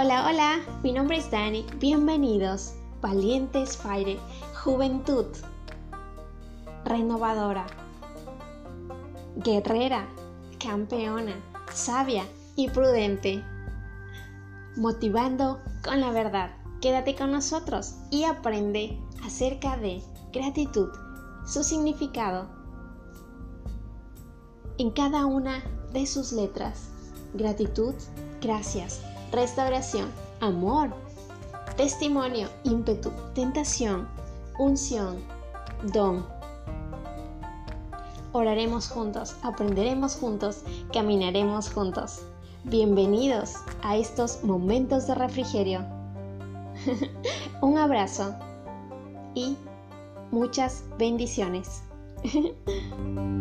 Hola, hola, mi nombre es Dani. Bienvenidos. Valientes Fire, Juventud. Renovadora. Guerrera, campeona, sabia y prudente. Motivando con la verdad. Quédate con nosotros y aprende acerca de gratitud, su significado en cada una de sus letras. Gratitud, gracias, restauración, amor, testimonio, ímpetu, tentación, unción, don. Oraremos juntos, aprenderemos juntos, caminaremos juntos. Bienvenidos a estos momentos de refrigerio. Un abrazo y muchas bendiciones.